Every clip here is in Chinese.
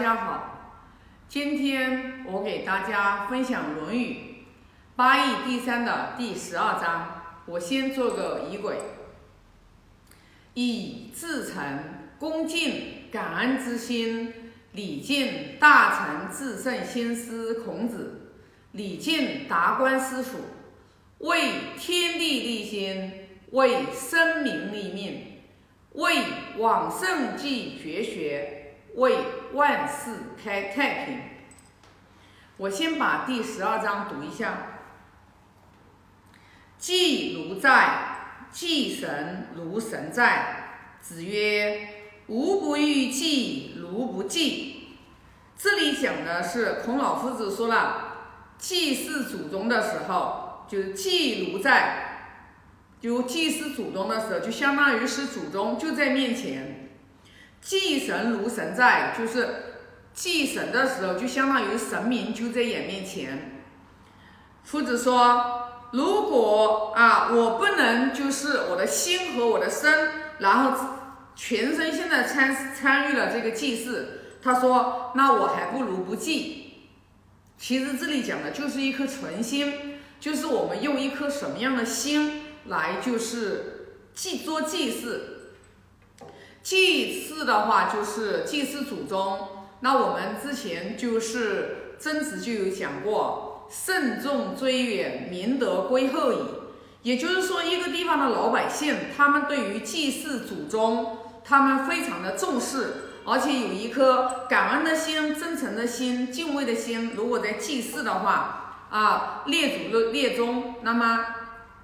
家好，今天我给大家分享《论语》八义第三的第十二章。我先做个仪轨：以至诚、恭敬、感恩之心，礼敬大成至圣先师孔子，礼敬达观师傅，为天地立心，为生民立命，为往圣继绝学。为万世开太平。我先把第十二章读一下。祭如在，祭神如神在。子曰：“吾不欲祭如不祭。”这里讲的是孔老夫子说了，祭祀祖宗的时候，就是祭如在，就祭祀祖宗的时候，就相当于是祖宗就在面前。祭神如神在，就是祭神的时候，就相当于神明就在眼面前。夫子说：“如果啊，我不能就是我的心和我的身，然后全身心的参参与了这个祭祀，他说，那我还不如不祭。其实这里讲的就是一颗纯心，就是我们用一颗什么样的心来就是祭做祭祀。”祭祀的话就是祭祀祖宗，那我们之前就是曾子就有讲过，慎重追远，明德归后矣。也就是说，一个地方的老百姓，他们对于祭祀祖宗，他们非常的重视，而且有一颗感恩的心、真诚的心、敬畏的心。如果在祭祀的话，啊，列祖的列宗，那么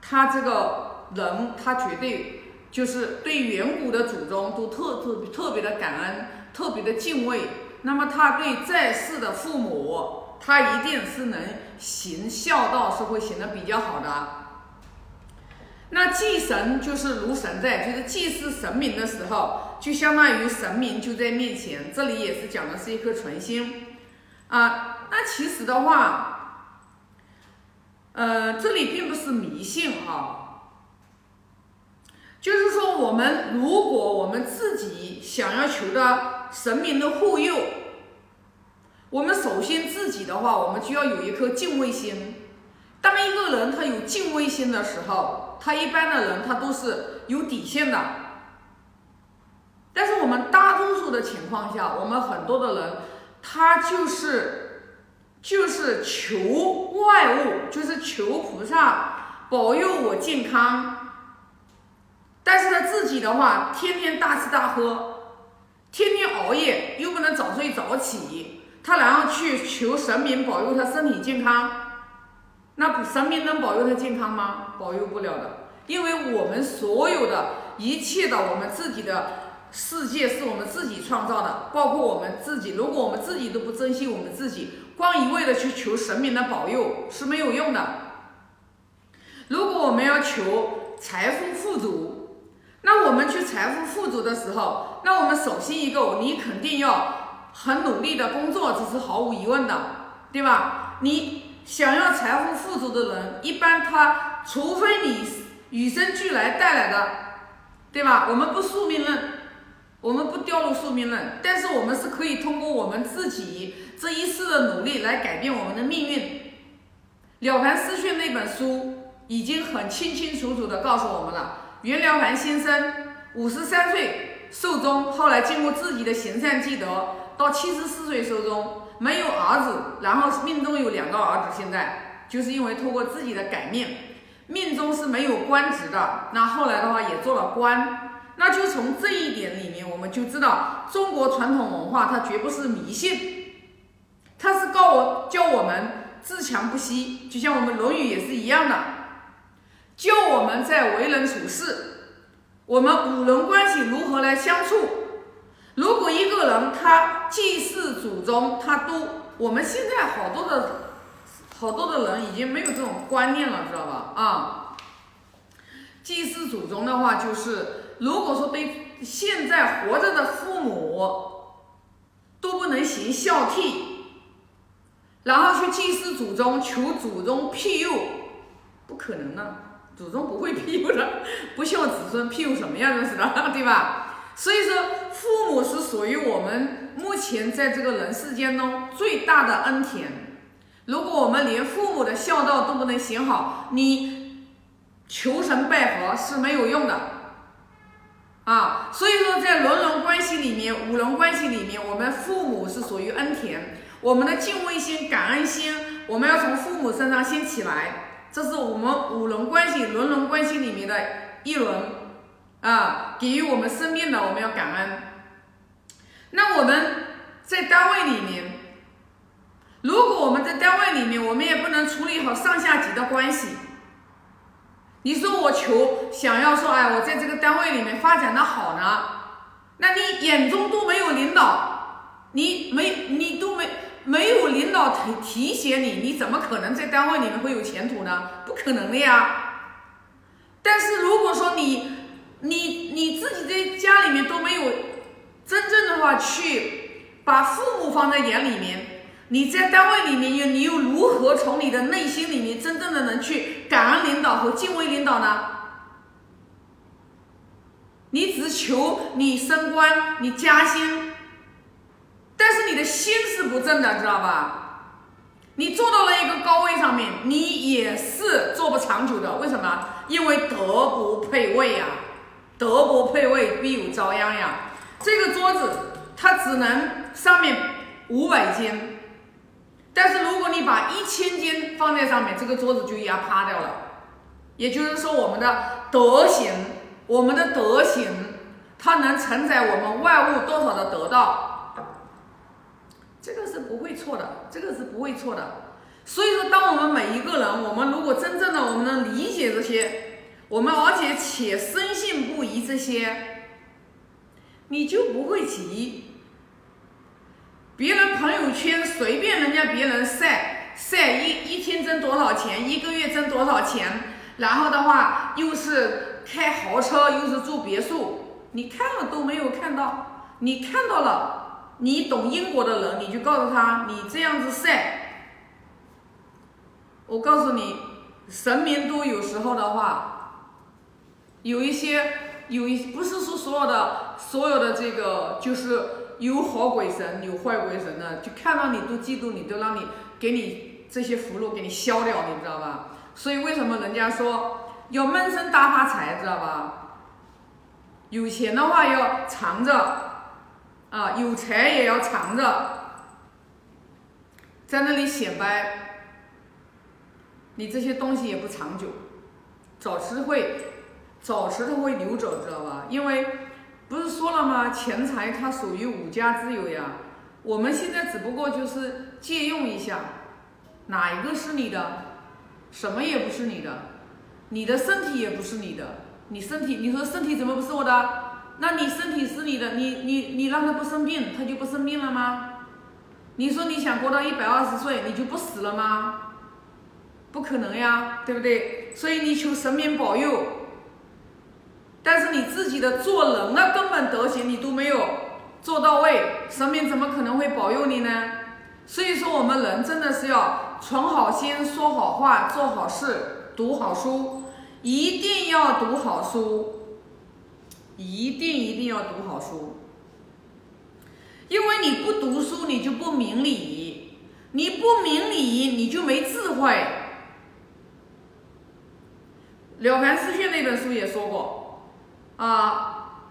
他这个人，他绝对。就是对远古的祖宗都特特特别的感恩，特别的敬畏。那么他对在世的父母，他一定是能行孝道，是会行的比较好的。那祭神就是如神在，就是祭祀神明的时候，就相当于神明就在面前。这里也是讲的是一颗纯心啊。那其实的话，呃，这里并不是迷信哈。就是说，我们如果我们自己想要求的神明的护佑，我们首先自己的话，我们就要有一颗敬畏心。当一个人他有敬畏心的时候，他一般的人他都是有底线的。但是我们大多数的情况下，我们很多的人他就是就是求外物，就是求菩萨保佑我健康。但是他自己的话，天天大吃大喝，天天熬夜，又不能早睡早起，他然后去求神明保佑他身体健康，那神明能保佑他健康吗？保佑不了的，因为我们所有的一切的我们自己的世界是我们自己创造的，包括我们自己，如果我们自己都不珍惜我们自己，光一味的去求神明的保佑是没有用的。如果我们要求财富富足，那我们去财富富足的时候，那我们首先一个，你肯定要很努力的工作，这是毫无疑问的，对吧？你想要财富富足的人，一般他除非你与生俱来带来的，对吧？我们不宿命论，我们不掉入宿命论，但是我们是可以通过我们自己这一世的努力来改变我们的命运。了凡四训那本书已经很清清楚楚的告诉我们了。袁了凡先生五十三岁寿终，后来经过自己的行善积德，到七十四岁寿终，没有儿子，然后命中有两个儿子。现在就是因为通过自己的改命，命中是没有官职的，那后来的话也做了官。那就从这一点里面，我们就知道中国传统文化它绝不是迷信，它是告我教我们自强不息，就像我们《论语》也是一样的。教我们在为人处事，我们五伦关系如何来相处？如果一个人他祭祀祖宗，他都我们现在好多的好多的人已经没有这种观念了，知道吧？啊，祭祀祖宗的话，就是如果说对现在活着的父母都不能行孝悌，然后去祭祀祖宗，求祖宗庇佑，不可能的。祖宗不会庇佑的，不孝子孙庇佑什么呀？真是的，对吧？所以说，父母是属于我们目前在这个人世间中最大的恩田。如果我们连父母的孝道都不能行好，你求神拜佛是没有用的啊。所以说，在伦伦关系里面、五伦关系里面，我们父母是属于恩田，我们的敬畏心、感恩心，我们要从父母身上先起来。这是我们五伦关系、伦伦关系里面的一轮啊，给予我们生命的，我们要感恩。那我们在单位里面，如果我们在单位里面，我们也不能处理好上下级的关系。你说我求想要说，哎，我在这个单位里面发展的好呢，那你眼中都没有领导，你没你都没。没有领导提提携你，你怎么可能在单位里面会有前途呢？不可能的呀。但是如果说你你你自己在家里面都没有真正的话去把父母放在眼里面，你在单位里面又你又如何从你的内心里面真正的能去感恩领导和敬畏领导呢？你只求你升官，你加薪。但是你的心是不正的，知道吧？你做到了一个高位上面，你也是做不长久的。为什么？因为德不配位呀，德不配位必有遭殃呀。这个桌子它只能上面五百斤，但是如果你把一千斤放在上面，这个桌子就压趴掉了。也就是说，我们的德行，我们的德行，它能承载我们万物多少的得到。这个是不会错的，这个是不会错的。所以说，当我们每一个人，我们如果真正的我们能理解这些，我们而且且深信不疑这些，你就不会急。别人朋友圈随便人家别人晒晒一一天挣多少钱，一个月挣多少钱，然后的话又是开豪车，又是住别墅，你看了都没有看到，你看到了。你懂因果的人，你就告诉他，你这样子晒，我告诉你，神明都有时候的话，有一些有一不是说所有的所有的这个就是有好鬼神有坏鬼神的，就看到你都嫉妒你，都让你给你这些福禄给你消掉，你知道吧？所以为什么人家说要闷声大发财，知道吧？有钱的话要藏着。啊，有财也要藏着，在那里显摆，你这些东西也不长久，早迟会，早迟都会流走，知道吧？因为不是说了吗？钱财它属于五家之有呀，我们现在只不过就是借用一下，哪一个是你的？什么也不是你的，你的身体也不是你的，你身体，你说身体怎么不是我的？那你身体是你的，你你你让他不生病，他就不生病了吗？你说你想活到一百二十岁，你就不死了吗？不可能呀，对不对？所以你求神明保佑，但是你自己的做人的根本德行你都没有做到位，神明怎么可能会保佑你呢？所以说我们人真的是要存好心、说好话、做好事、读好书，一定要读好书。一定一定要读好书，因为你不读书，你就不明理；你不明理，你就没智慧。《了凡四训》那本书也说过，啊，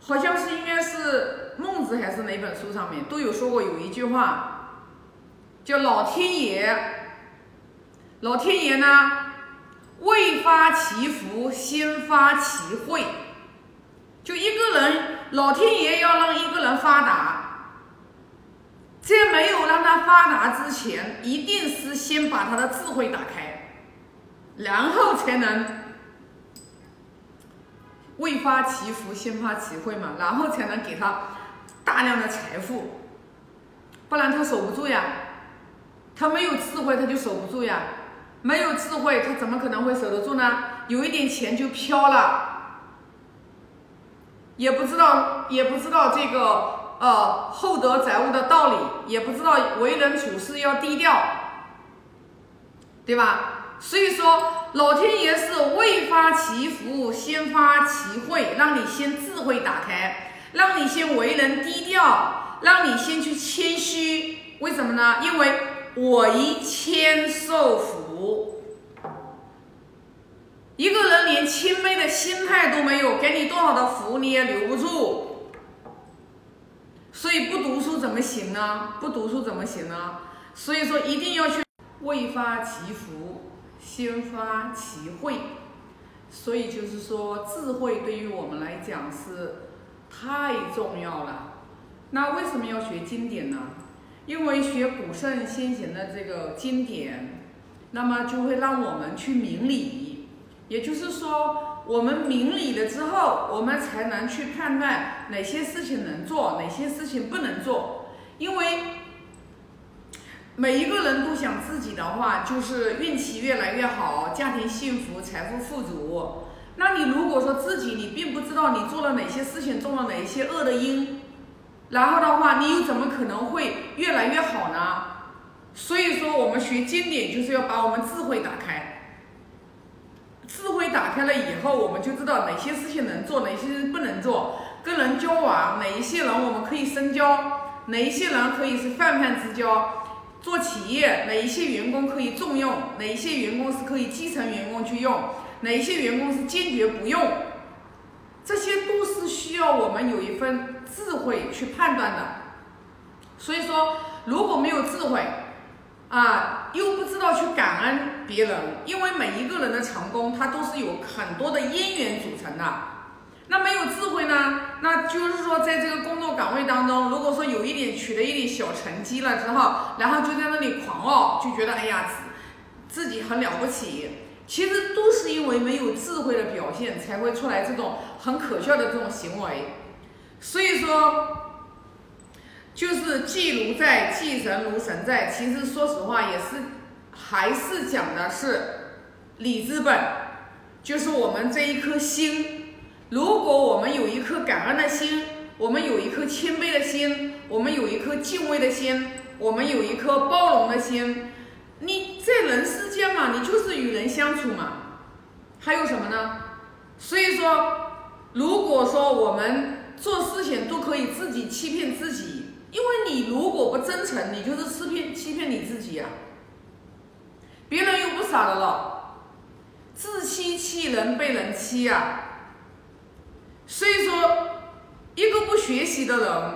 好像是应该是孟子还是哪本书上面都有说过，有一句话叫“老天爷”，老天爷呢，未发其福，先发其慧。就一个人，老天爷要让一个人发达，在没有让他发达之前，一定是先把他的智慧打开，然后才能未发其福，先发其慧嘛，然后才能给他大量的财富，不然他守不住呀。他没有智慧，他就守不住呀。没有智慧，他怎么可能会守得住呢？有一点钱就飘了。也不知道，也不知道这个呃厚德载物的道理，也不知道为人处事要低调，对吧？所以说，老天爷是未发其福，先发其慧，让你先智慧打开，让你先为人低调，让你先去谦虚，为什么呢？因为我一谦受福。一个人连谦卑的心态都没有，给你多少的福你也留不住。所以不读书怎么行呢？不读书怎么行呢？所以说一定要去未发其福，先发其慧。所以就是说，智慧对于我们来讲是太重要了。那为什么要学经典呢？因为学古圣先贤的这个经典，那么就会让我们去明理。也就是说，我们明理了之后，我们才能去判断哪些事情能做，哪些事情不能做。因为每一个人都想自己的话，就是运气越来越好，家庭幸福，财富富足。那你如果说自己你并不知道你做了哪些事情，种了哪些恶的因，然后的话，你又怎么可能会越来越好呢？所以说，我们学经典就是要把我们智慧打开。智慧打开了以后，我们就知道哪些事情能做，哪些不能做。跟人交往，哪一些人我们可以深交，哪一些人可以是泛泛之交。做企业，哪一些员工可以重用，哪一些员工是可以基层员工去用，哪一些员工是坚决不用。这些都是需要我们有一份智慧去判断的。所以说，如果没有智慧，啊，又不知道去感恩别人，因为每一个人的成功，他都是有很多的因缘组成的。那没有智慧呢？那就是说，在这个工作岗位当中，如果说有一点取得一点小成绩了之后，然后就在那里狂傲，就觉得哎呀，自己很了不起，其实都是因为没有智慧的表现，才会出来这种很可笑的这种行为。所以说。就是祭如在，祭神如神在。其实说实话，也是还是讲的是理之本，就是我们这一颗心。如果我们有一颗感恩的心，我们有一颗谦卑的心，我们有一颗敬畏的心，我们有一颗包容的心，你在人世间嘛，你就是与人相处嘛，还有什么呢？所以说，如果说我们做事情都可以自己欺骗自己。因为你如果不真诚，你就是欺骗欺骗你自己呀。别人又不傻的了，自欺欺人被人欺呀。所以说，一个不学习的人，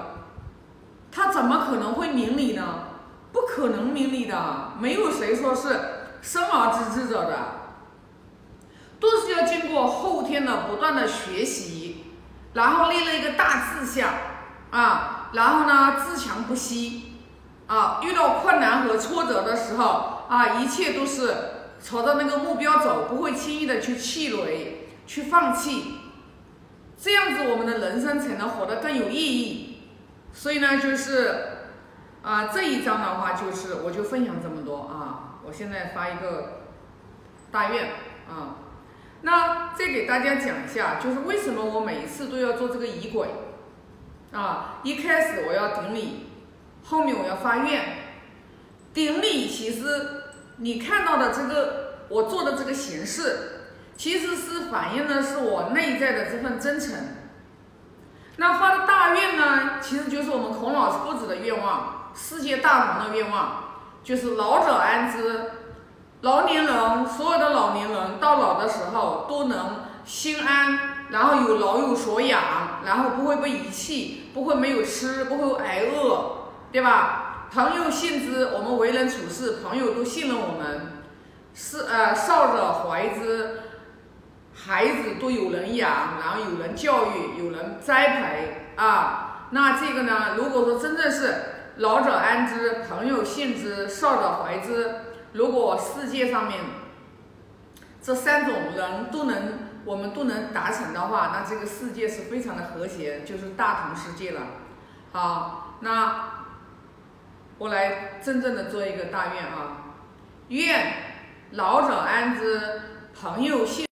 他怎么可能会明理呢？不可能明理的，没有谁说是生而知之者的，都是要经过后天的不断的学习，然后立了一个大志向啊。然后呢，自强不息，啊，遇到困难和挫折的时候，啊，一切都是朝着那个目标走，不会轻易的去气馁、去放弃，这样子我们的人生才能活得更有意义。所以呢，就是，啊，这一章的话，就是我就分享这么多啊。我现在发一个大愿啊，那再给大家讲一下，就是为什么我每一次都要做这个仪轨。啊，一开始我要顶礼，后面我要发愿。顶礼其实你看到的这个我做的这个形式，其实是反映的是我内在的这份真诚。那发的大愿呢，其实就是我们孔老夫子的愿望，世界大同的愿望，就是老者安之，老年人所有的老年人到老的时候都能心安。然后有老有所养，然后不会被遗弃，不会没有吃，不会挨饿，对吧？朋友信之，我们为人处事，朋友都信任我们。是呃，少者怀之，孩子都有人养，然后有人教育，有人栽培啊。那这个呢？如果说真正是老者安之，朋友信之，少者怀之，如果世界上面这三种人都能。我们都能达成的话，那这个世界是非常的和谐，就是大同世界了。好，那我来真正的做一个大愿啊，愿老者安之，朋友幸。